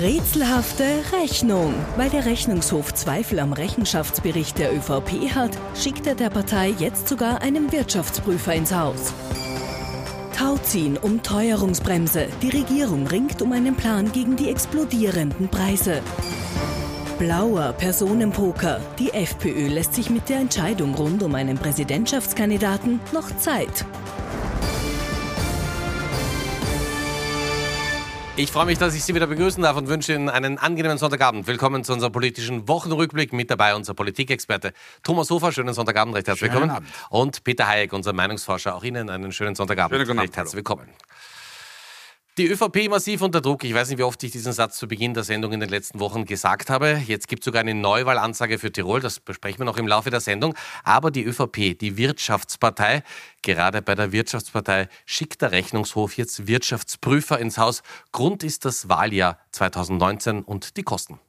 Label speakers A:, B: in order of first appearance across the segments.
A: Rätselhafte Rechnung. Weil der Rechnungshof Zweifel am Rechenschaftsbericht der ÖVP hat, schickt er der Partei jetzt sogar einen Wirtschaftsprüfer ins Haus. Tauziehen um Teuerungsbremse. Die Regierung ringt um einen Plan gegen die explodierenden Preise. Blauer Personenpoker. Die FPÖ lässt sich mit der Entscheidung rund um einen Präsidentschaftskandidaten noch Zeit.
B: Ich freue mich, dass ich Sie wieder begrüßen darf und wünsche Ihnen einen angenehmen Sonntagabend. Willkommen zu unserem politischen Wochenrückblick. Mit dabei unser Politikexperte Thomas Hofer. Schönen Sonntagabend, recht herzlich willkommen. Abend. Und Peter Hayek, unser Meinungsforscher. Auch Ihnen einen schönen Sonntagabend. Schönen recht herzlich willkommen. Die ÖVP massiv unter Druck. Ich weiß nicht, wie oft ich diesen Satz zu Beginn der Sendung in den letzten Wochen gesagt habe. Jetzt gibt es sogar eine Neuwahlansage für Tirol. Das besprechen wir noch im Laufe der Sendung. Aber die ÖVP, die Wirtschaftspartei, gerade bei der Wirtschaftspartei schickt der Rechnungshof jetzt Wirtschaftsprüfer ins Haus. Grund ist das Wahljahr 2019 und die Kosten.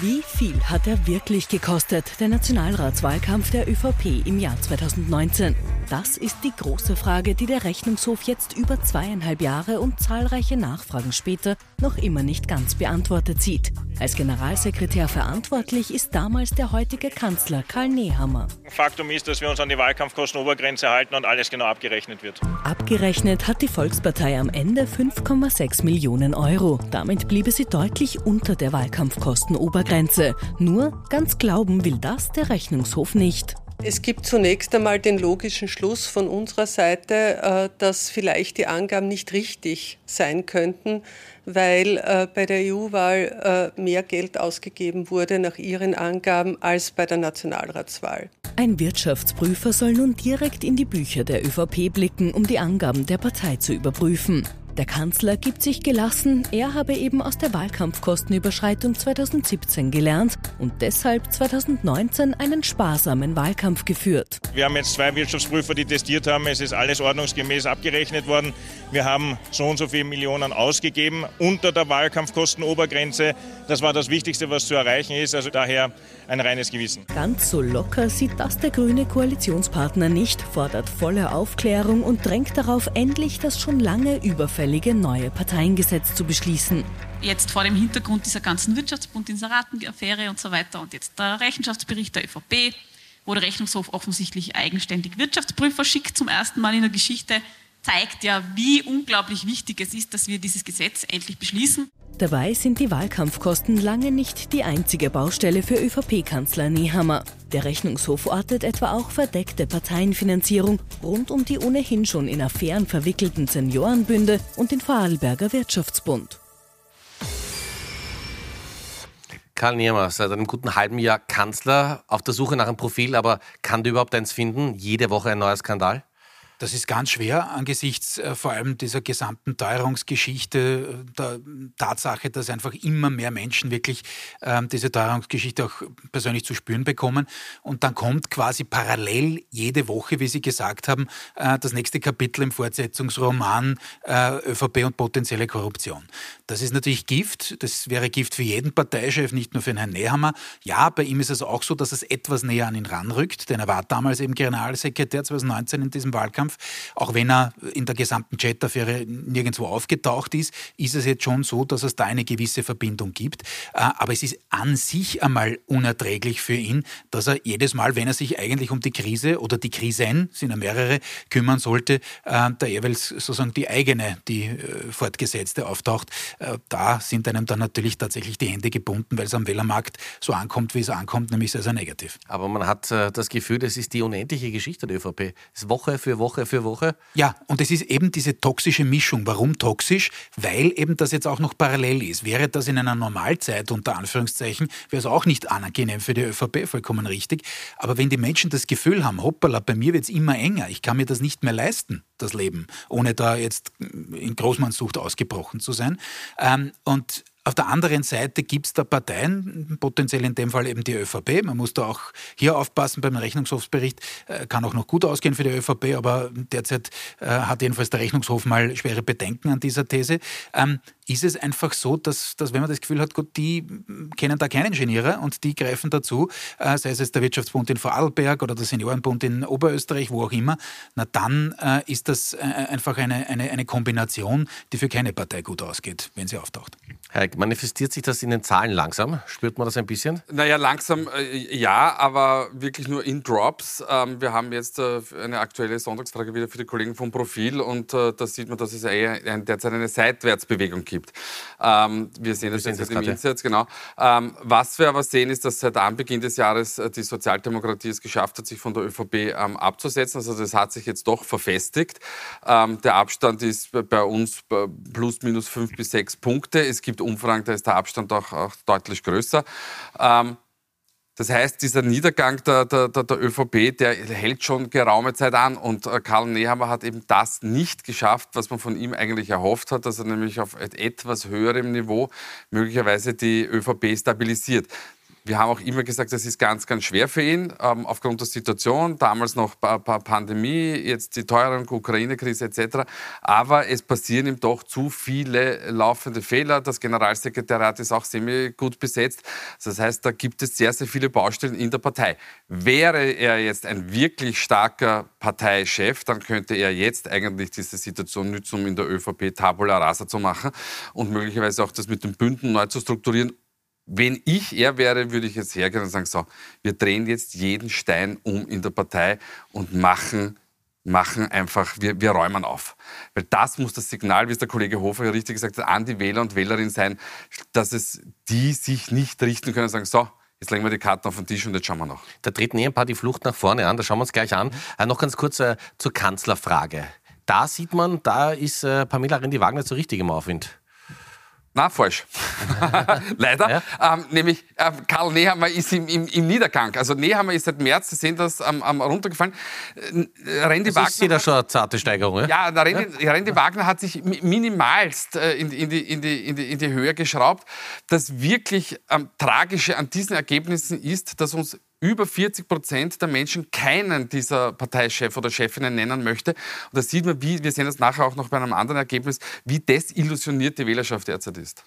A: Wie viel hat er wirklich gekostet, der Nationalratswahlkampf der ÖVP im Jahr 2019? Das ist die große Frage, die der Rechnungshof jetzt über zweieinhalb Jahre und zahlreiche Nachfragen später noch immer nicht ganz beantwortet sieht. Als Generalsekretär verantwortlich ist damals der heutige Kanzler Karl Nehammer.
C: Faktum ist, dass wir uns an die Wahlkampfkostenobergrenze halten und alles genau abgerechnet wird.
A: Abgerechnet hat die Volkspartei am Ende 5,6 Millionen Euro. Damit bliebe sie deutlich unter der Wahlkampfkostenobergrenze. Nur ganz glauben will das der Rechnungshof nicht.
D: Es gibt zunächst einmal den logischen Schluss von unserer Seite, äh, dass vielleicht die Angaben nicht richtig sein könnten, weil äh, bei der EU-Wahl äh, mehr Geld ausgegeben wurde nach Ihren Angaben als bei der Nationalratswahl.
A: Ein Wirtschaftsprüfer soll nun direkt in die Bücher der ÖVP blicken, um die Angaben der Partei zu überprüfen. Der Kanzler gibt sich gelassen, er habe eben aus der Wahlkampfkostenüberschreitung 2017 gelernt und deshalb 2019 einen sparsamen Wahlkampf geführt.
C: Wir haben jetzt zwei Wirtschaftsprüfer, die testiert haben, es ist alles ordnungsgemäß abgerechnet worden. Wir haben so und so viele Millionen ausgegeben unter der Wahlkampfkostenobergrenze. Das war das Wichtigste, was zu erreichen ist, also daher ein reines Gewissen.
A: Ganz so locker sieht das der grüne Koalitionspartner nicht, fordert volle Aufklärung und drängt darauf, endlich das schon lange überfällige überfällige neue Parteiengesetz zu beschließen.
E: Jetzt vor dem Hintergrund dieser ganzen Wirtschaftsbund-Inseraten-Affäre und so weiter und jetzt der Rechenschaftsbericht der ÖVP, wo der Rechnungshof offensichtlich eigenständig Wirtschaftsprüfer schickt zum ersten Mal in der Geschichte, zeigt ja, wie unglaublich wichtig es ist, dass wir dieses Gesetz endlich beschließen.
A: Dabei sind die Wahlkampfkosten lange nicht die einzige Baustelle für ÖVP-Kanzler Nehammer. Der Rechnungshof ortet etwa auch verdeckte Parteienfinanzierung rund um die ohnehin schon in Affären verwickelten Seniorenbünde und den Vorarlberger Wirtschaftsbund.
B: Karl Niemer, seit einem guten halben Jahr Kanzler, auf der Suche nach einem Profil, aber kann der überhaupt eins finden? Jede Woche ein neuer Skandal?
F: Das ist ganz schwer angesichts äh, vor allem dieser gesamten Teuerungsgeschichte, äh, der Tatsache, dass einfach immer mehr Menschen wirklich äh, diese Teuerungsgeschichte auch persönlich zu spüren bekommen. Und dann kommt quasi parallel jede Woche, wie Sie gesagt haben, äh, das nächste Kapitel im Fortsetzungsroman äh, ÖVP und potenzielle Korruption. Das ist natürlich Gift. Das wäre Gift für jeden Parteichef, nicht nur für den Herrn Nehammer. Ja, bei ihm ist es auch so, dass es etwas näher an ihn ranrückt, denn er war damals eben Generalsekretär 2019 in diesem Wahlkampf. Wahlkampf. Auch wenn er in der gesamten Chat-Affäre nirgendwo aufgetaucht ist, ist es jetzt schon so, dass es da eine gewisse Verbindung gibt. Äh, aber es ist an sich einmal unerträglich für ihn, dass er jedes Mal, wenn er sich eigentlich um die Krise oder die Krisen, sind ja mehrere, kümmern sollte, äh, da jeweils sozusagen die eigene, die äh, fortgesetzte auftaucht. Da sind einem dann natürlich tatsächlich die Hände gebunden, weil es am Wählermarkt so ankommt, wie es ankommt, nämlich sehr, sehr negativ.
B: Aber man hat das Gefühl, das ist die unendliche Geschichte der ÖVP. Es ist Woche für Woche Woche für Woche.
F: Ja, und es ist eben diese toxische Mischung. Warum toxisch? Weil eben das jetzt auch noch parallel ist. Wäre das in einer Normalzeit, unter Anführungszeichen, wäre es auch nicht angenehm für die ÖVP, vollkommen richtig. Aber wenn die Menschen das Gefühl haben, hoppala, bei mir wird es immer enger, ich kann mir das nicht mehr leisten, das Leben, ohne da jetzt in Großmannssucht ausgebrochen zu sein. Ähm, und Auf der anderen Seite gibt es da Parteien, potenziell in dem Fall eben die ÖVP. Man muss da auch hier aufpassen beim Rechnungshofsbericht. Äh, kann auch noch gut ausgehen für die ÖVP, aber derzeit äh, hat jedenfalls der Rechnungshof mal schwere Bedenken an dieser These. Ähm, ist es einfach so, dass, dass wenn man das Gefühl hat, gut, die kennen da keinen Ingenieure und die greifen dazu, äh, sei es jetzt der Wirtschaftsbund in Vorarlberg oder der Seniorenbund in Oberösterreich, wo auch immer, na dann ist das einfach eine, eine, eine Kombination, die für keine Partei gut ausgeht, wenn sie auftaucht.
B: Herr, manifestiert sich das in den Zahlen langsam? Spürt man das ein bisschen?
G: Naja, langsam äh, ja, aber wirklich nur in Drops. Ähm, wir haben jetzt äh, eine aktuelle Sonntagsfrage wieder für die Kollegen vom Profil und äh, da sieht man, dass es eher derzeit eine Seitwärtsbewegung gibt. Ähm, wir sehen das jetzt im Insatz, genau. Ähm, was wir aber sehen, ist, dass seit Anbeginn des Jahres äh, die Sozialdemokratie es geschafft hat, sich von der ÖVP ähm, abzusetzen. Also das hat sich jetzt doch verfestigt. Ähm, der Abstand ist bei uns plus minus fünf bis sechs Punkte. Es gibt Umfragen, da ist der Abstand auch, auch deutlich größer. Ähm, das heißt, dieser Niedergang der, der, der, der, ÖVP, der hält schon geraume Zeit an. Und äh, Karl Nehammer hat eben das nicht geschafft, was man von ihm eigentlich erhofft hat, dass er nämlich auf etwas höherem Niveau möglicherweise die ÖVP stabilisiert. Wir haben auch immer gesagt, das ist ganz, ganz schwer für ihn, ähm, aufgrund der Situation. Damals noch pa pa Pandemie, jetzt die Teuerung, Ukraine-Krise etc. Aber es passieren ihm doch zu viele laufende Fehler. Das Generalsekretariat ist auch semi gut besetzt. Das heißt, da gibt es sehr, sehr viele Baustellen in der Partei. Wäre er jetzt ein wirklich starker Parteichef, dann könnte er jetzt eigentlich diese Situation nützen, um in der ÖVP Tabula Rasa zu machen und möglicherweise auch das mit den Bünden neu zu strukturieren wenn ich er wäre, würde ich jetzt hergehen und sagen, so, wir drehen jetzt jeden Stein um in der Partei und machen machen einfach, wir, wir räumen auf. Weil das muss das Signal, wie es der Kollege Hofer ja richtig gesagt hat, an die Wähler und Wählerinnen sein, dass es die sich nicht richten können und sagen, so, Jetzt legen wir die Karten auf den Tisch und jetzt schauen wir noch.
B: Da treten eh ein paar die Flucht nach vorne an, da schauen wir uns gleich an. Äh, noch ganz kurz äh, zur Kanzlerfrage. Da sieht man, da ist äh, Pamela Rendi-Wagner so richtig im Aufwind.
G: Na, falsch. Leider. Ja? Ähm, nämlich äh, Karl Nehammer ist im, im, im, Niedergang. Also Nehammer ist seit März, Sie sehen das, ähm, ähm, runtergefallen.
B: Äh, Randy das Wagner. Ist schon eine zarte Steigerung. Ja,
G: ja der Randy, ja? Randy Wagner hat sich minimalst äh, in, in, die, in, die, in, die, in die Höhe geschraubt. Das wirklich ähm, Tragische an diesen Ergebnissen ist, dass uns über 40 Prozent der Menschen keinen dieser Parteichef oder Chefinnen nennen möchte. Und da sieht man, wie, wir sehen das nachher auch noch bei einem anderen Ergebnis, wie desillusioniert die Wählerschaft derzeit ist.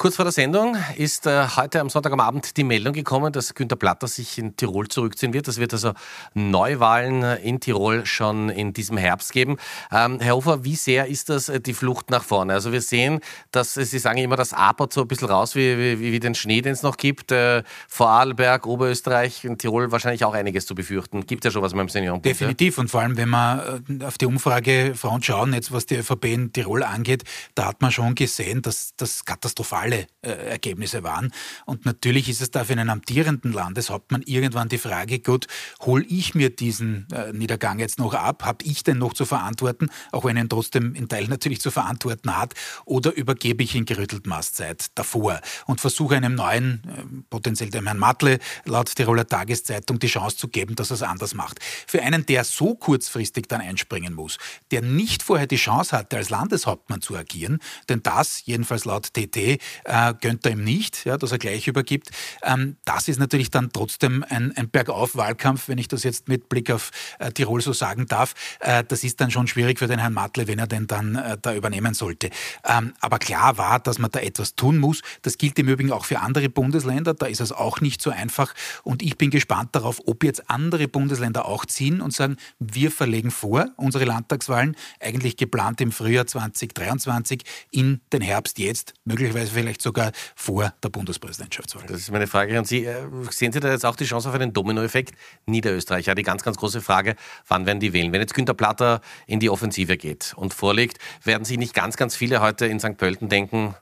B: Kurz vor der Sendung ist äh, heute am Sonntag am Abend die Meldung gekommen, dass Günter Platter sich in Tirol zurückziehen wird. Es wird also Neuwahlen in Tirol schon in diesem Herbst geben. Ähm, Herr Hofer, wie sehr ist das äh, die Flucht nach vorne? Also wir sehen, dass Sie sagen immer, das apert so ein bisschen raus wie, wie, wie den Schnee, den es noch gibt. Äh, Vorarlberg, Oberösterreich, in Tirol wahrscheinlich auch einiges zu befürchten. Gibt ja schon was dem Seniorenbund.
F: Definitiv und vor allem, wenn äh, auf die Umfrage Frauen schauen, jetzt was die ÖVP in Tirol angeht, da hat man schon gesehen, dass das katastrophal alle äh, Ergebnisse waren. Und natürlich ist es da für einen amtierenden Landeshauptmann irgendwann die Frage, gut, hole ich mir diesen äh, Niedergang jetzt noch ab? Habe ich den noch zu verantworten, auch wenn er ihn trotzdem in Teil natürlich zu verantworten hat? Oder übergebe ich ihn gerüttelt Mastzeit davor und versuche einem neuen, äh, potenziell dem Herrn Matle, laut Tiroler Tageszeitung, die Chance zu geben, dass er es anders macht. Für einen, der so kurzfristig dann einspringen muss, der nicht vorher die Chance hatte, als Landeshauptmann zu agieren, denn das, jedenfalls laut TT, äh, gönnt er ihm nicht, ja, dass er gleich übergibt. Ähm, das ist natürlich dann trotzdem ein, ein Bergauf-Wahlkampf, wenn ich das jetzt mit Blick auf äh, Tirol so sagen darf. Äh, das ist dann schon schwierig für den Herrn Matle, wenn er den dann äh, da übernehmen sollte. Ähm, aber klar war, dass man da etwas tun muss. Das gilt im Übrigen auch für andere Bundesländer. Da ist es auch nicht so einfach. Und ich bin gespannt darauf, ob jetzt andere Bundesländer auch ziehen und sagen, wir verlegen vor unsere Landtagswahlen, eigentlich geplant im Frühjahr 2023, in den Herbst jetzt, möglicherweise vielleicht sogar vor der Bundespräsidentschaftswahl.
B: Das ist meine Frage an Sie. Äh, sehen Sie da jetzt auch die Chance auf einen Dominoeffekt? Niederösterreich, ja, die ganz, ganz große Frage, wann werden die wählen? Wenn jetzt Günter Platter in die Offensive geht und vorlegt, werden Sie nicht ganz, ganz viele heute in St. Pölten denken,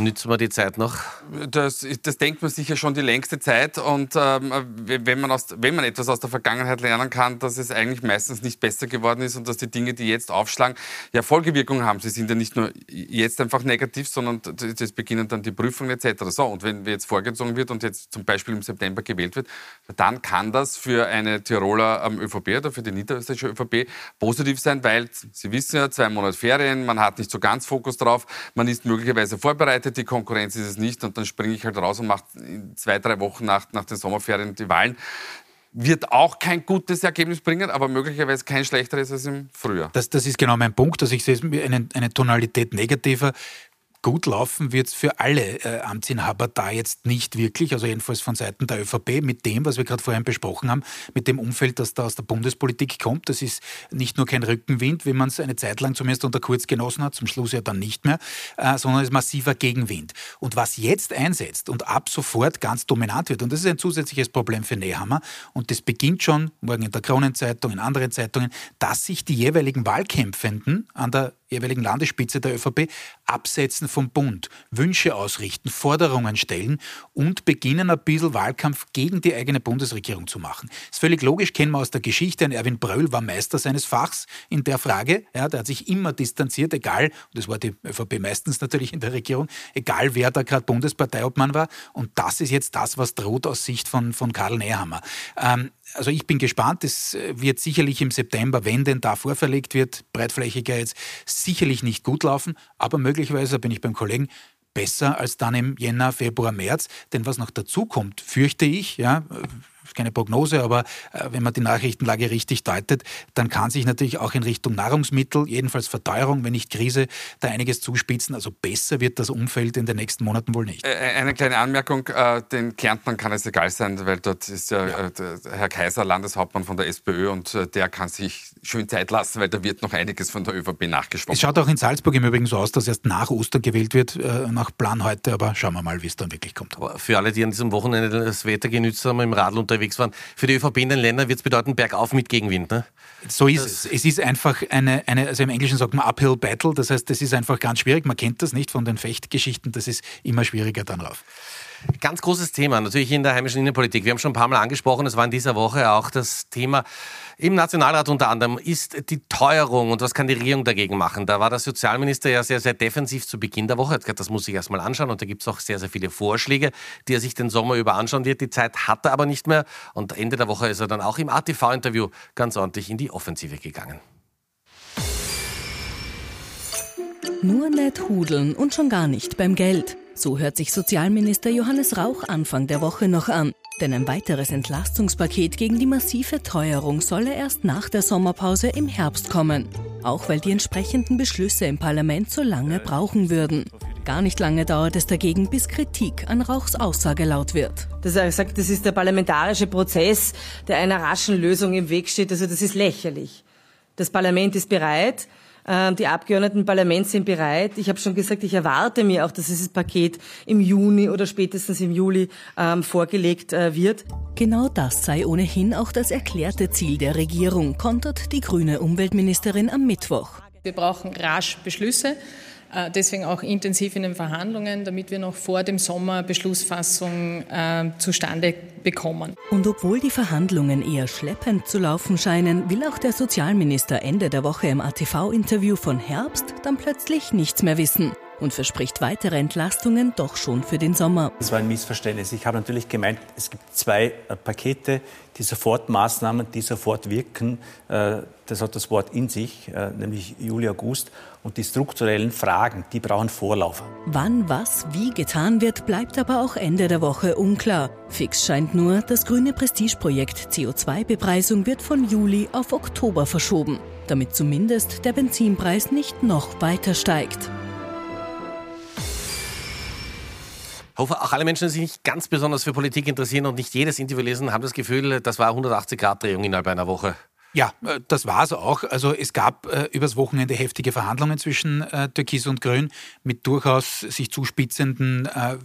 B: Nützen wir die Zeit noch?
G: Das, das denkt man sicher schon die längste Zeit. Und ähm, wenn, man aus, wenn man etwas aus der Vergangenheit lernen kann, dass es eigentlich meistens nicht besser geworden ist und dass die Dinge, die jetzt aufschlagen, ja Folgewirkungen haben. Sie sind ja nicht nur jetzt einfach negativ, sondern es beginnen dann die Prüfungen etc. So, und wenn jetzt vorgezogen wird und jetzt zum Beispiel im September gewählt wird, dann kann das für eine Tiroler ähm, ÖVP oder für die niederösterreichische ÖVP positiv sein, weil Sie wissen ja, zwei Monate Ferien, man hat nicht so ganz Fokus drauf, man ist möglicherweise vorbereitet rettet die Konkurrenz ist es nicht und dann springe ich halt raus und mache zwei, drei Wochen nach, nach den Sommerferien die Wahlen wird auch kein gutes Ergebnis bringen, aber möglicherweise kein schlechteres als im Frühjahr.
F: Das, das ist genau mein Punkt. Also ich sehe eine, eine Tonalität negativer gut laufen wird es für alle äh, Amtsinhaber da jetzt nicht wirklich, also jedenfalls von Seiten der ÖVP, mit dem, was wir gerade vorhin besprochen haben, mit dem Umfeld, das da aus der Bundespolitik kommt. Das ist nicht nur kein Rückenwind, wie man es eine Zeit lang zumindest unter Kurz genossen hat, zum Schluss ja dann nicht mehr, äh, sondern es ist massiver Gegenwind. Und was jetzt einsetzt und ab sofort ganz dominant wird, und das ist ein zusätzliches Problem für Nehammer, und das beginnt schon morgen in der Kronenzeitung, in anderen Zeitungen, dass sich die jeweiligen Wahlkämpfenden an der jeweiligen Landesspitze der ÖVP absetzen vom Bund, Wünsche ausrichten, Forderungen stellen und beginnen ein bisschen Wahlkampf gegen die eigene Bundesregierung zu machen. Ist völlig logisch, kennen wir aus der Geschichte. Ein Erwin Bröll war Meister seines Fachs in der Frage. Ja, der hat sich immer distanziert, egal, und das war die ÖVP meistens natürlich in der Regierung, egal wer da gerade Bundesparteiobmann war. Und das ist jetzt das, was droht aus Sicht von, von Karl Nehammer. Ähm, also ich bin gespannt, es wird sicherlich im September, wenn denn da vorverlegt wird, breitflächiger jetzt, sicherlich nicht gut laufen, aber möglicherweise bin ich beim Kollegen besser als dann im Jänner, Februar, März. Denn was noch dazu kommt, fürchte ich, ja, keine Prognose, aber äh, wenn man die Nachrichtenlage richtig deutet, dann kann sich natürlich auch in Richtung Nahrungsmittel, jedenfalls Verteuerung, wenn nicht Krise, da einiges zuspitzen. Also besser wird das Umfeld in den nächsten Monaten wohl nicht.
G: Äh, äh, eine kleine Anmerkung, den Kärntnern kann es egal sein, weil dort ist ja, ja. Herr Kaiser Landeshauptmann von der SPÖ und der kann sich schön Zeit lassen, weil da wird noch einiges von der ÖVP nachgeschwommen.
F: Es schaut auch in Salzburg im Übrigen so aus, dass erst nach Ostern gewählt wird, nach Plan heute, aber schauen wir mal, wie es dann wirklich kommt.
B: Für alle, die an diesem Wochenende das Wetter genützt haben, im Radl unterwegs unterwegs waren. Für die ÖVP in den Ländern wird es bedeuten, bergauf mit Gegenwind. Ne?
F: So ist das es. Es ist einfach eine, eine, also im Englischen sagt man Uphill Battle, das heißt, das ist einfach ganz schwierig. Man kennt das nicht von den Fechtgeschichten, das ist immer schwieriger dann rauf.
B: Ganz großes Thema, natürlich in der heimischen Innenpolitik. Wir haben schon ein paar Mal angesprochen, es war in dieser Woche auch das Thema im Nationalrat unter anderem, ist die Teuerung und was kann die Regierung dagegen machen? Da war der Sozialminister ja sehr, sehr defensiv zu Beginn der Woche. Das muss ich erstmal anschauen und da gibt es auch sehr, sehr viele Vorschläge, die er sich den Sommer über anschauen wird. Die Zeit hat er aber nicht mehr und Ende der Woche ist er dann auch im ATV-Interview ganz ordentlich in die Offensive gegangen.
A: Nur nicht hudeln und schon gar nicht beim Geld. So hört sich Sozialminister Johannes Rauch Anfang der Woche noch an. Denn ein weiteres Entlastungspaket gegen die massive Teuerung solle erst nach der Sommerpause im Herbst kommen. Auch weil die entsprechenden Beschlüsse im Parlament so lange brauchen würden. Gar nicht lange dauert es dagegen, bis Kritik an Rauchs Aussage laut wird.
H: Dass er sagt, das ist der parlamentarische Prozess, der einer raschen Lösung im Weg steht, also das ist lächerlich. Das Parlament ist bereit, die Abgeordneten im Parlament sind bereit. Ich habe schon gesagt, ich erwarte mir auch, dass dieses Paket im Juni oder spätestens im Juli ähm, vorgelegt äh, wird.
A: Genau das sei ohnehin auch das erklärte Ziel der Regierung, kontert die grüne Umweltministerin am Mittwoch.
I: Wir brauchen rasch Beschlüsse. Äh, deswegen auch intensiv in den Verhandlungen, damit wir noch vor dem Sommer Beschlussfassung äh, zustande bekommen.
A: Und obwohl die Verhandlungen eher schleppend zu laufen scheinen, will auch der Sozialminister Ende der Woche im ATV-Interview von Herbst dann plötzlich nichts mehr wissen und verspricht weitere Entlastungen doch schon für den Sommer.
J: Das war ein Missverständnis. Ich habe natürlich gemeint, es gibt zwei äh, Pakete, die Sofortmaßnahmen, die sofort wirken. Äh, das hat das Wort in sich, äh, nämlich Juli, August. Und die strukturellen Fragen, die brauchen Vorlauf.
A: Wann was wie getan wird, bleibt aber auch Ende der Woche unklar. Fix scheint nur, das grüne Prestigeprojekt CO2-Bepreisung wird von Juli auf Oktober verschoben, damit zumindest der Benzinpreis nicht noch weiter steigt.
B: Hoffe, auch alle Menschen, die sich nicht ganz besonders für Politik interessieren und nicht jedes Interview lesen, haben das Gefühl, das war 180-Grad-Drehung innerhalb einer Woche.
F: Ja, äh, das war es auch. Also es gab äh, übers Wochenende heftige Verhandlungen zwischen äh, Türkis und Grün mit durchaus sich zuspitzenden äh,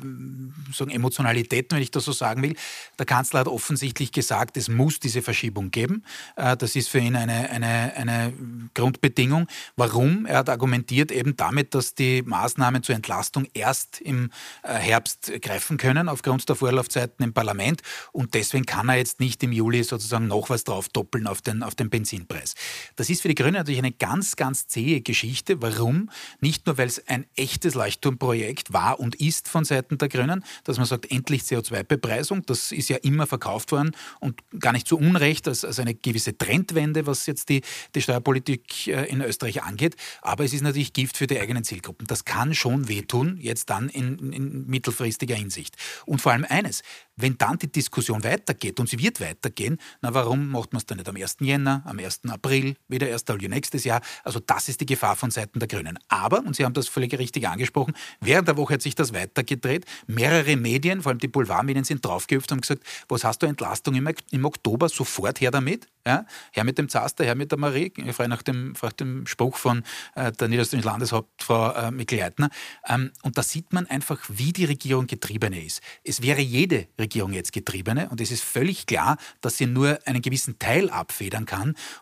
F: sagen Emotionalitäten, wenn ich das so sagen will. Der Kanzler hat offensichtlich gesagt, es muss diese Verschiebung geben. Äh, das ist für ihn eine, eine, eine Grundbedingung. Warum? Er hat argumentiert eben damit, dass die Maßnahmen zur Entlastung erst im äh, Herbst greifen können, aufgrund der Vorlaufzeiten im Parlament. Und deswegen kann er jetzt nicht im Juli sozusagen noch was drauf doppeln auf den, auf den den Benzinpreis. Das ist für die Grünen natürlich eine ganz, ganz zähe Geschichte. Warum? Nicht nur, weil es ein echtes Leuchtturmprojekt war und ist von Seiten der Grünen, dass man sagt, endlich CO2-Bepreisung. Das ist ja immer verkauft worden und gar nicht zu Unrecht als, als eine gewisse Trendwende, was jetzt die, die Steuerpolitik äh, in Österreich angeht. Aber es ist natürlich Gift für die eigenen Zielgruppen. Das kann schon wehtun, jetzt dann in, in mittelfristiger Hinsicht. Und vor allem eines, wenn dann die Diskussion weitergeht und sie wird weitergehen, na warum macht man es dann nicht am 1. Jänner, am 1. April, wieder 1. Juli nächstes Jahr? Also das ist die Gefahr von Seiten der Grünen. Aber, und Sie haben das völlig richtig angesprochen, während der Woche hat sich das weitergedreht. Mehrere Medien, vor allem die Boulevardmedien, sind draufgehüpft und haben gesagt, was hast du Entlastung im, Oktober? Sofort her damit. Ja? Her mit dem Zaster, her mit der Marie. Frage nach dem, frage dem Spruch von äh, der niederösterreichischen Landeshauptfrau äh, Mikl-Leitner. Ähm, und da sieht man einfach, wie die Regierung getriebene ist. Es wäre jede Regierung jetzt getriebene und es ist völlig klar, dass sie nur einen gewissen Teil abfedern kann.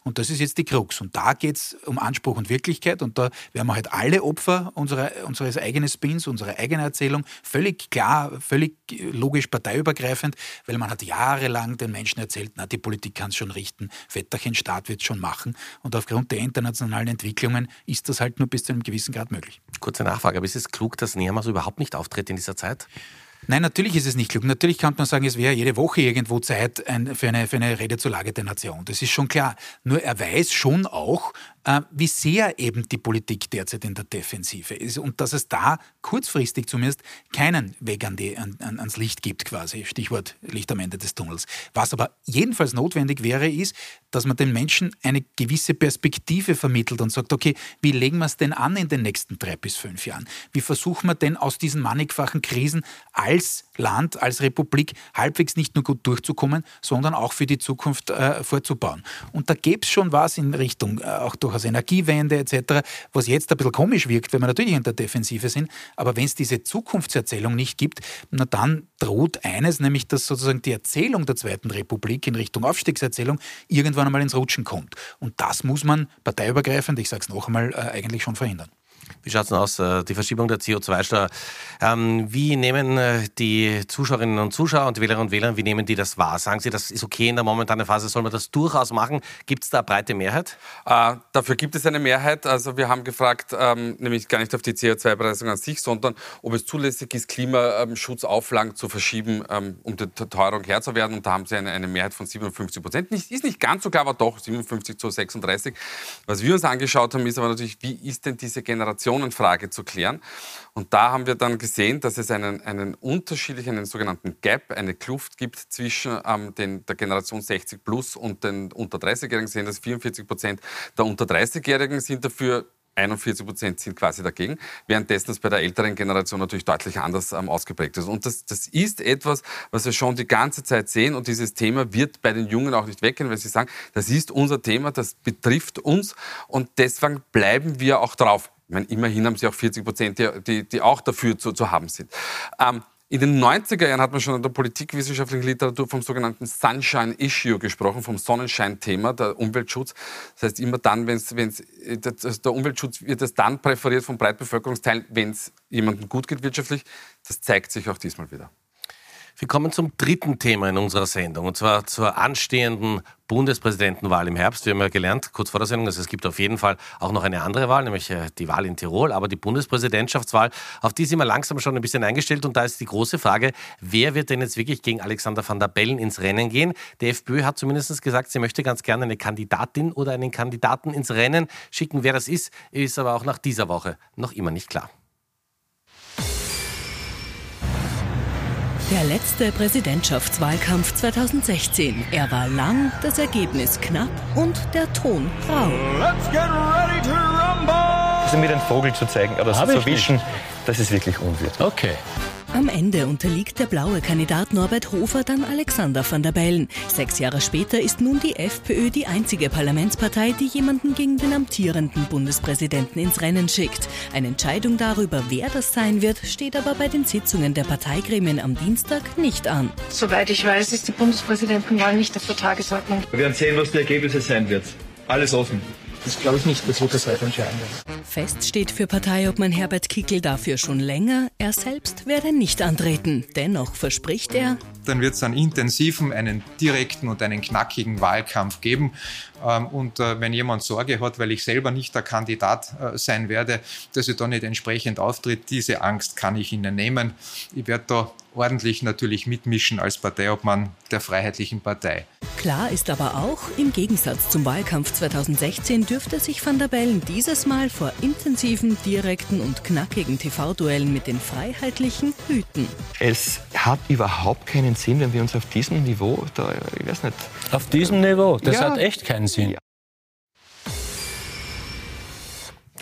F: Und das ist jetzt die Krux. Und da geht es um Anspruch und Wirklichkeit. Und da werden wir halt alle Opfer unserer, unseres eigenen Spins, unserer eigenen Erzählung. Völlig klar, völlig logisch parteiübergreifend, weil man hat jahrelang den Menschen erzählt, na, die Politik kann es schon richten Vetterchen-Staat wird es schon machen. Und aufgrund der internationalen Entwicklungen ist das halt nur bis zu einem gewissen Grad möglich.
B: Kurze Nachfrage, aber ist es klug, dass Nehammer so überhaupt nicht auftritt in dieser Zeit?
F: Nein, natürlich ist es nicht klug. Natürlich kann man sagen, es wäre jede Woche irgendwo Zeit für, eine, für eine Rede zur Lage der Nation. Das ist schon klar. Nur er weiß schon auch, äh, wie sehr eben die Politik derzeit in der Defensive ist und dass es da kurzfristig zumindest keinen Weg an die, an, ans Licht gibt, quasi. Stichwort Licht am Ende des Tunnels. Was aber jedenfalls notwendig wäre, ist, dass man den Menschen eine gewisse Perspektive vermittelt und sagt, okay, wie legen wir es denn an in den nächsten drei bis fünf Jahren? Wie versuchen wir denn aus diesen mannigfachen Krisen als Land, als Republik halbwegs nicht nur gut durchzukommen, sondern auch für die Zukunft äh, vorzubauen? Und da gäbe es schon was in Richtung äh, auch durch durchaus Energiewende etc., was jetzt ein bisschen komisch wirkt, weil wir natürlich in der Defensive sind. Aber wenn es diese Zukunftserzählung nicht gibt, na dann droht eines, nämlich dass sozusagen die Erzählung der Zweiten Republik in Richtung Aufstiegserzählung irgendwann einmal ins Rutschen kommt. Und das muss man parteiübergreifend, ich sage es noch einmal, äh, eigentlich schon verhindern.
B: Wie schaut es denn aus, äh, die Verschiebung der CO2-Steuer? Ähm, wie nehmen äh, die Zuschauerinnen und Zuschauer und Wählerinnen und Wähler, wie nehmen die das wahr? Sagen Sie, das ist okay in der momentanen Phase, soll man das durchaus machen? Gibt es da eine breite Mehrheit?
G: Äh, dafür gibt es eine Mehrheit. Also wir haben gefragt, ähm, nämlich gar nicht auf die CO2-Bepreisung an sich, sondern ob es zulässig ist, Klimaschutzauflagen zu verschieben, ähm, um der Teuerung Herr zu werden. Und da haben sie eine, eine Mehrheit von 57 Prozent. Ist nicht ganz so klar, aber doch 57 zu 36. Was wir uns angeschaut haben, ist aber natürlich, wie ist denn diese Generation Generationenfrage zu klären. Und da haben wir dann gesehen, dass es einen, einen unterschiedlichen, einen sogenannten Gap, eine Kluft gibt zwischen ähm, den, der Generation 60 plus und den unter 30-Jährigen. Sehen dass 44 Prozent der unter 30-Jährigen sind dafür 41 Prozent sind quasi dagegen, währenddessen es bei der älteren Generation natürlich deutlich anders ähm, ausgeprägt ist. Und das, das ist etwas, was wir schon die ganze Zeit sehen und dieses Thema wird bei den Jungen auch nicht weggehen, weil sie sagen, das ist unser Thema, das betrifft uns und deswegen bleiben wir auch drauf. Ich meine, immerhin haben sie auch 40 Prozent, die, die auch dafür zu, zu haben sind. Ähm, in den 90er Jahren hat man schon in der politikwissenschaftlichen Literatur vom sogenannten Sunshine Issue gesprochen, vom Sonnenschein-Thema, der Umweltschutz. Das heißt, immer dann, wenn es, der Umweltschutz wird es dann präferiert von Breitbevölkerungsteilen, wenn es jemandem gut geht wirtschaftlich. Das zeigt sich auch diesmal wieder.
B: Wir kommen zum dritten Thema in unserer Sendung, und zwar zur anstehenden Bundespräsidentenwahl im Herbst. Wir haben ja gelernt, kurz vor der Sendung, dass es gibt auf jeden Fall auch noch eine andere Wahl, nämlich äh, die Wahl in Tirol, aber die Bundespräsidentschaftswahl, auf die sind wir langsam schon ein bisschen eingestellt. Und da ist die große Frage, wer wird denn jetzt wirklich gegen Alexander van der Bellen ins Rennen gehen? Die FPÖ hat zumindest gesagt, sie möchte ganz gerne eine Kandidatin oder einen Kandidaten ins Rennen schicken. Wer das ist, ist aber auch nach dieser Woche noch immer nicht klar.
A: Der letzte Präsidentschaftswahlkampf 2016. Er war lang, das Ergebnis knapp und der Ton rau. Let's get ready to
K: rumble! Also mir den Vogel zu zeigen oder so zu wischen, das ist wirklich unwürdig.
A: Okay. Am Ende unterliegt der blaue Kandidat Norbert Hofer dann Alexander van der Bellen. Sechs Jahre später ist nun die FPÖ die einzige Parlamentspartei, die jemanden gegen den amtierenden Bundespräsidenten ins Rennen schickt. Eine Entscheidung darüber, wer das sein wird, steht aber bei den Sitzungen der Parteigremien am Dienstag nicht an.
L: Soweit ich weiß, ist die Bundespräsidentenwahl nicht auf der Tagesordnung.
K: Wir werden sehen, was die Ergebnisse sein wird. Alles offen.
L: Das glaube ich nicht, das wird das weiter entscheiden.
A: Fest steht für Parteiobmann Herbert Kickel dafür schon länger, er selbst werde nicht antreten. Dennoch verspricht er,
M: dann wird es einen intensiven, einen direkten und einen knackigen Wahlkampf geben. Ähm, und äh, wenn jemand Sorge hat, weil ich selber nicht der Kandidat äh, sein werde, dass ich da nicht entsprechend auftritt, diese Angst kann ich Ihnen nehmen. Ich werde da ordentlich natürlich mitmischen als Parteiobmann der Freiheitlichen Partei.
A: Klar ist aber auch, im Gegensatz zum Wahlkampf 2016 dürfte sich Van der Bellen dieses Mal vor intensiven, direkten und knackigen TV-Duellen mit den Freiheitlichen hüten.
K: Es hat überhaupt keinen Sinn, wenn wir uns auf diesem Niveau, da, ich weiß nicht.
N: Auf diesem Niveau? Das ja. hat echt keinen Sinn. Ja.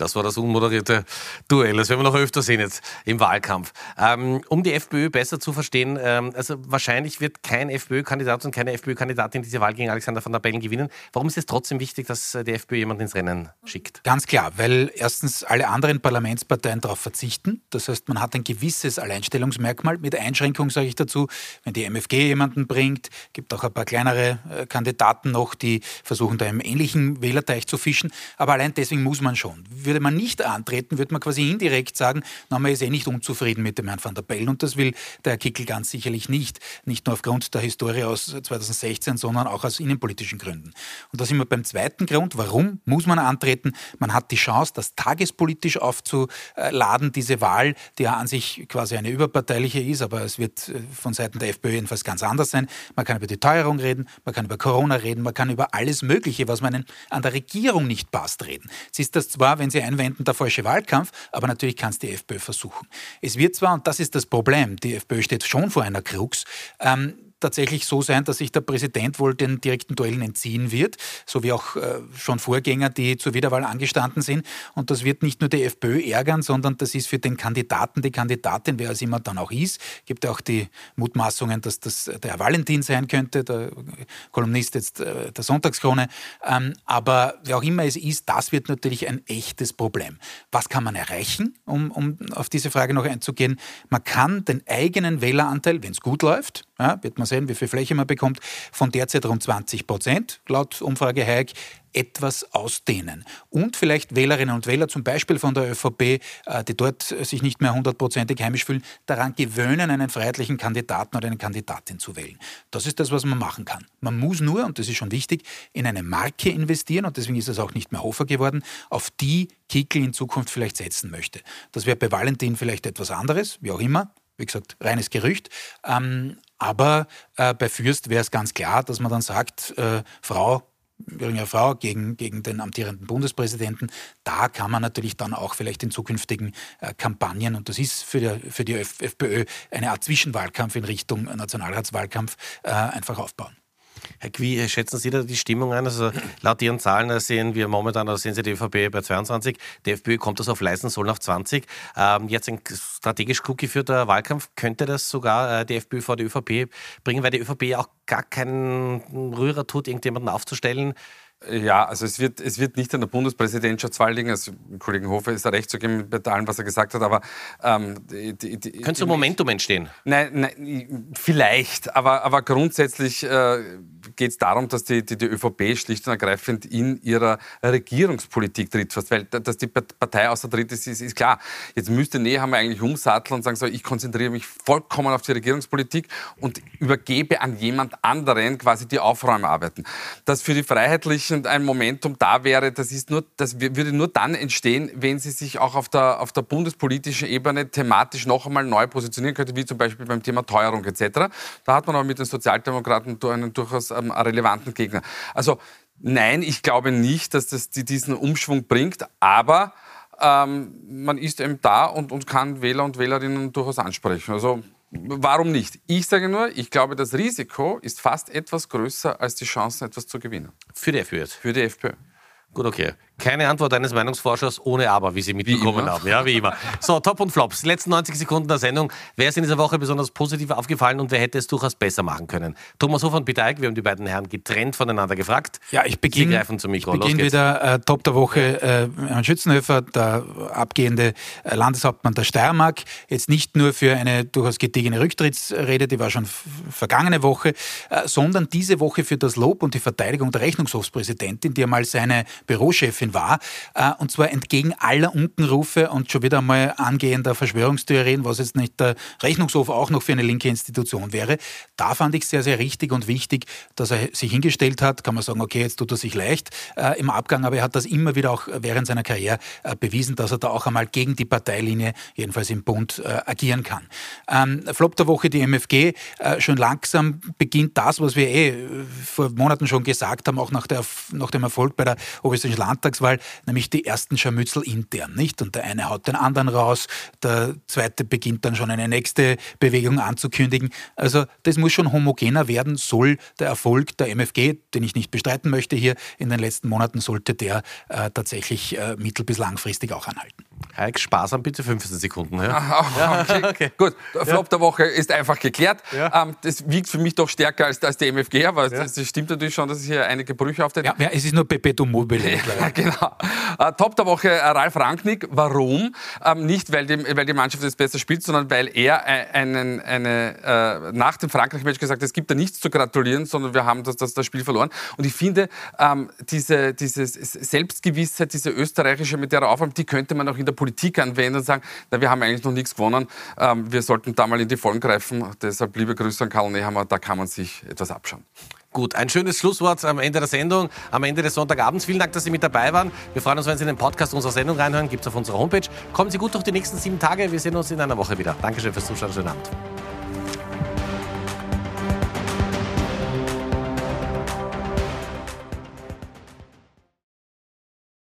B: Das war das unmoderierte Duell. Das werden wir noch öfter sehen jetzt im Wahlkampf. Ähm, um die FPÖ besser zu verstehen, ähm, also wahrscheinlich wird kein FPÖ-Kandidat und keine FPÖ-Kandidatin diese Wahl gegen Alexander van der Bellen gewinnen. Warum ist es trotzdem wichtig, dass äh, die FPÖ jemanden ins Rennen schickt?
F: Ganz klar, weil erstens alle anderen Parlamentsparteien darauf verzichten. Das heißt, man hat ein gewisses Alleinstellungsmerkmal. Mit Einschränkung sage ich dazu, wenn die MFG jemanden bringt, gibt auch ein paar kleinere äh, Kandidaten noch, die versuchen da im ähnlichen Wählerteich zu fischen. Aber allein deswegen muss man schon. Wir würde man nicht antreten, würde man quasi indirekt sagen, na, man ist eh nicht unzufrieden mit dem Herrn van der Bellen. Und das will der Herr Kickel ganz sicherlich nicht. Nicht nur aufgrund der Historie aus 2016, sondern auch aus innenpolitischen Gründen. Und da sind wir beim zweiten Grund. Warum muss man antreten? Man hat die Chance, das tagespolitisch aufzuladen, diese Wahl, die ja an sich quasi eine überparteiliche ist, aber es wird äh, von Seiten der FPÖ jedenfalls ganz anders sein. Man kann über die Teuerung reden, man kann über Corona reden, man kann über alles Mögliche, was man an der Regierung nicht passt, reden. Es ist das zwar, wenn Sie Sie einwenden, der falsche Wahlkampf, aber natürlich kann es die FPÖ versuchen. Es wird zwar, und das ist das Problem, die FPÖ steht schon vor einer Krux, ähm, tatsächlich so sein, dass sich der Präsident wohl den direkten Duellen entziehen wird, so wie auch äh, schon Vorgänger, die zur Wiederwahl angestanden sind. Und das wird nicht nur die FPÖ ärgern, sondern das ist für den Kandidaten, die Kandidatin, wer es immer dann auch ist, gibt auch die Mutmaßungen, dass das der Herr Valentin sein könnte, der Kolumnist jetzt äh, der Sonntagskrone. Ähm, aber wer auch immer es ist, das wird natürlich ein echtes Problem. Was kann man erreichen, um, um auf diese Frage noch einzugehen? Man kann den eigenen Wähleranteil, wenn es gut läuft, ja, wird man sehen, wie viel Fläche man bekommt, von derzeit rund 20 Prozent, laut Umfrage Hayek, etwas ausdehnen. Und vielleicht Wählerinnen und Wähler, zum Beispiel von der ÖVP, äh, die dort sich nicht mehr hundertprozentig heimisch fühlen, daran gewöhnen, einen freiheitlichen Kandidaten oder eine Kandidatin zu wählen. Das ist das, was man machen kann. Man muss nur, und das ist schon wichtig, in eine Marke investieren, und deswegen ist es auch nicht mehr Hofer geworden, auf die Kickel in Zukunft vielleicht setzen möchte. Das wäre bei Valentin vielleicht etwas anderes, wie auch immer. Wie gesagt, reines Gerücht. Ähm, aber äh, bei Fürst wäre es ganz klar, dass man dann sagt, äh, Frau, Thüringer Frau gegen, gegen den amtierenden Bundespräsidenten. Da kann man natürlich dann auch vielleicht in zukünftigen äh, Kampagnen, und das ist für die, für die FPÖ eine Art Zwischenwahlkampf in Richtung Nationalratswahlkampf, äh, einfach aufbauen.
B: Herr Wie schätzen Sie da die Stimmung ein? Also laut Ihren Zahlen sehen wir momentan, also sehen Sie die ÖVP bei 22, die FPÖ kommt das auf leisten sollen auf 20. Ähm, jetzt ein strategisch klug geführter Wahlkampf, könnte das sogar äh, die FPÖ vor die ÖVP bringen, weil die ÖVP auch gar keinen Rührer tut, irgendjemanden aufzustellen,
G: ja, also es wird, es wird nicht an der Bundespräsidentschaftswahl liegen. Also, Kollegen Hofer ist da recht zu geben mit allem, was er gesagt hat, aber... Ähm,
B: Könnte so Momentum entstehen?
G: Nein, nein vielleicht, aber, aber grundsätzlich äh, geht es darum, dass die, die, die ÖVP schlicht und ergreifend in ihrer Regierungspolitik tritt. Weil dass die Partei außer Tritt ist, ist, ist klar. Jetzt müsste Nehammer eigentlich umsatteln und sagen, so, ich konzentriere mich vollkommen auf die Regierungspolitik und übergebe an jemand anderen quasi die Aufräumarbeiten. Das für die Freiheitlichen und ein Momentum da wäre, das, ist nur, das würde nur dann entstehen, wenn sie sich auch auf der, auf der bundespolitischen Ebene thematisch noch einmal neu positionieren könnte, wie zum Beispiel beim Thema Teuerung etc. Da hat man aber mit den Sozialdemokraten einen durchaus ähm, relevanten Gegner. Also nein, ich glaube nicht, dass das diesen Umschwung bringt, aber ähm, man ist eben da und, und kann Wähler und Wählerinnen durchaus ansprechen. Also Warum nicht? Ich sage nur, ich glaube, das Risiko ist fast etwas größer als die Chancen, etwas zu gewinnen.
B: Für die FPÖ jetzt?
G: Für die FPÖ.
B: Gut, okay. Keine Antwort eines Meinungsforschers ohne Aber, wie Sie mitbekommen haben. Ja, wie immer. So, Top und Flops. Die letzten 90 Sekunden der Sendung. Wer ist in dieser Woche besonders positiv aufgefallen und wer hätte es durchaus besser machen können? Thomas Hofer und Peter Eick, wir haben die beiden Herren getrennt voneinander gefragt.
F: Ja, ich beginne.
B: Sie greifen zum Mikro.
F: Ich beginne wieder äh, Top der Woche. Äh, Herrn Schützenhöfer, der abgehende äh, Landeshauptmann der Steiermark. Jetzt nicht nur für eine durchaus gediegene Rücktrittsrede, die war schon vergangene Woche, äh, sondern diese Woche für das Lob und die Verteidigung der Rechnungshofspräsidentin, die einmal seine Bürochefin Präsidentin war. Äh, und zwar entgegen aller Unkenrufe und schon wieder einmal angehender Verschwörungstheorien, was jetzt nicht der Rechnungshof auch noch für eine linke Institution wäre. Da fand ich sehr, sehr richtig und wichtig, dass er sich hingestellt hat. Kann man sagen, okay, jetzt tut er sich leicht äh, im Abgang, aber er hat das immer wieder auch während seiner Karriere äh, bewiesen, dass er da auch einmal gegen die Parteilinie, jedenfalls im Bund, agieren kann. Ähm, Flop der Woche die MFG. Schon langsam beginnt das, was wir eh vor Monaten schon gesagt haben, auch nach, der, nach dem Erfolg bei der Oberösterreichischen Landtagswahl, nämlich die ersten Scharmützel intern, nicht? Und der eine haut den anderen raus, der zweite beginnt dann schon eine nächste Bewegung anzukündigen. Also das muss schon homogener werden, soll der Erfolg der MFG, den ich nicht bestreiten möchte hier in den letzten Monaten, sollte der äh, tatsächlich äh, mittel- bis langfristig auch anhalten.
B: Heik, sparsam bitte 15 Sekunden. Ja?
G: Ah, okay. okay. Gut, der Flop ja. der Woche ist einfach geklärt. Ja. Ähm, das wiegt für mich doch stärker als, als die MFG, aber das, das, stimmt natürlich schon, dass es hier einige Brüche auftreten.
F: Ja, es ist nur Perpetuum mobile.
G: Genau. Äh, Top der Woche, äh, Ralf Rangnick. Warum? Ähm, nicht, weil die, weil die Mannschaft jetzt besser spielt, sondern weil er äh, einen, eine, äh, nach dem Frankreich-Match gesagt hat, es gibt da nichts zu gratulieren, sondern wir haben das, das, das Spiel verloren. Und ich finde, ähm, diese, diese Selbstgewissheit, diese österreichische, mit der er aufräumt, die könnte man auch in der Politik anwenden und sagen, na, wir haben eigentlich noch nichts gewonnen, ähm, wir sollten da mal in die Vollen greifen. Deshalb liebe Grüße an Karl Nehammer, da kann man sich etwas abschauen.
B: Gut, ein schönes Schlusswort am Ende der Sendung, am Ende des Sonntagabends. Vielen Dank, dass Sie mit dabei waren. Wir freuen uns, wenn Sie in den Podcast unserer Sendung reinhören. Gibt es auf unserer Homepage. Kommen Sie gut durch die nächsten sieben Tage. Wir sehen uns in einer Woche wieder. Dankeschön fürs Zuschauen. Schönen Abend.